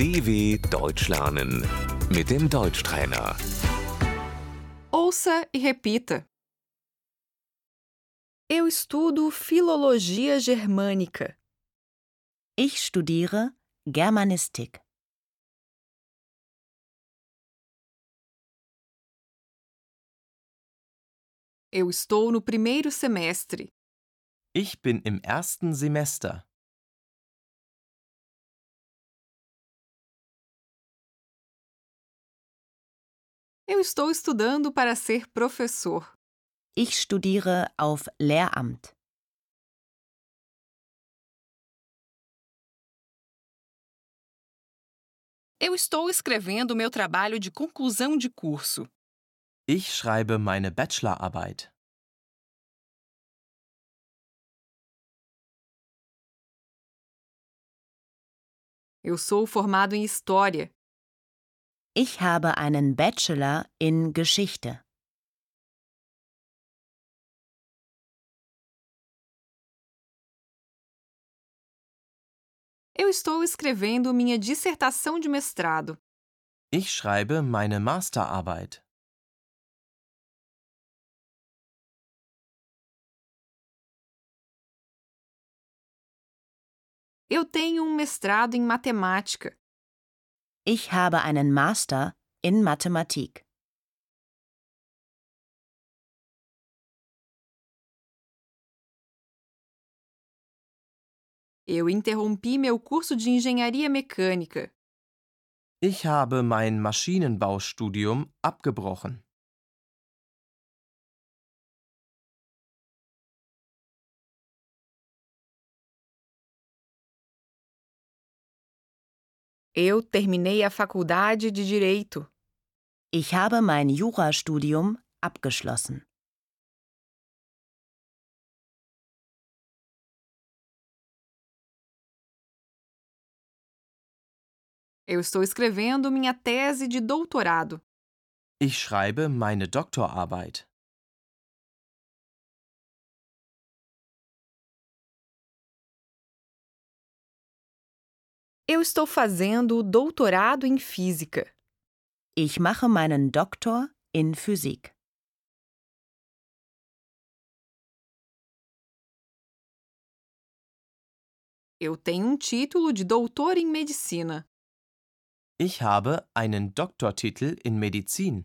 DW Deutsch lernen mit dem Deutschtrainer. Ouça e repita. Eu estudo Filologia Germânica. Ich studiere Germanistik. Eu estou no primeiro semestre. Ich bin im ersten Semester. Eu estou estudando para ser professor. Ich studiere auf Lehramt. Eu estou escrevendo meu trabalho de conclusão de curso. Ich schreibe meine Bachelorarbeit. Eu sou formado em História. Ich habe einen Bachelor in Geschichte. Eu estou escrevendo minha dissertação de mestrado. Ich schreibe meine Masterarbeit. Eu tenho um mestrado em matemática. Ich habe einen Master in Mathematik. Eu interrompi meu curso de engenharia mecânica. Ich habe mein Maschinenbaustudium abgebrochen. Eu terminei a faculdade de Direito. Ich habe mein Jurastudium abgeschlossen. Eu estou escrevendo minha tese de doutorado. Ich schreibe meine Doktorarbeit. Eu estou fazendo o doutorado em Física. Ich mache meinen Doktor in Physik. Eu tenho um título de doutor em Medicina. Ich habe einen Doktortitel in Medizin.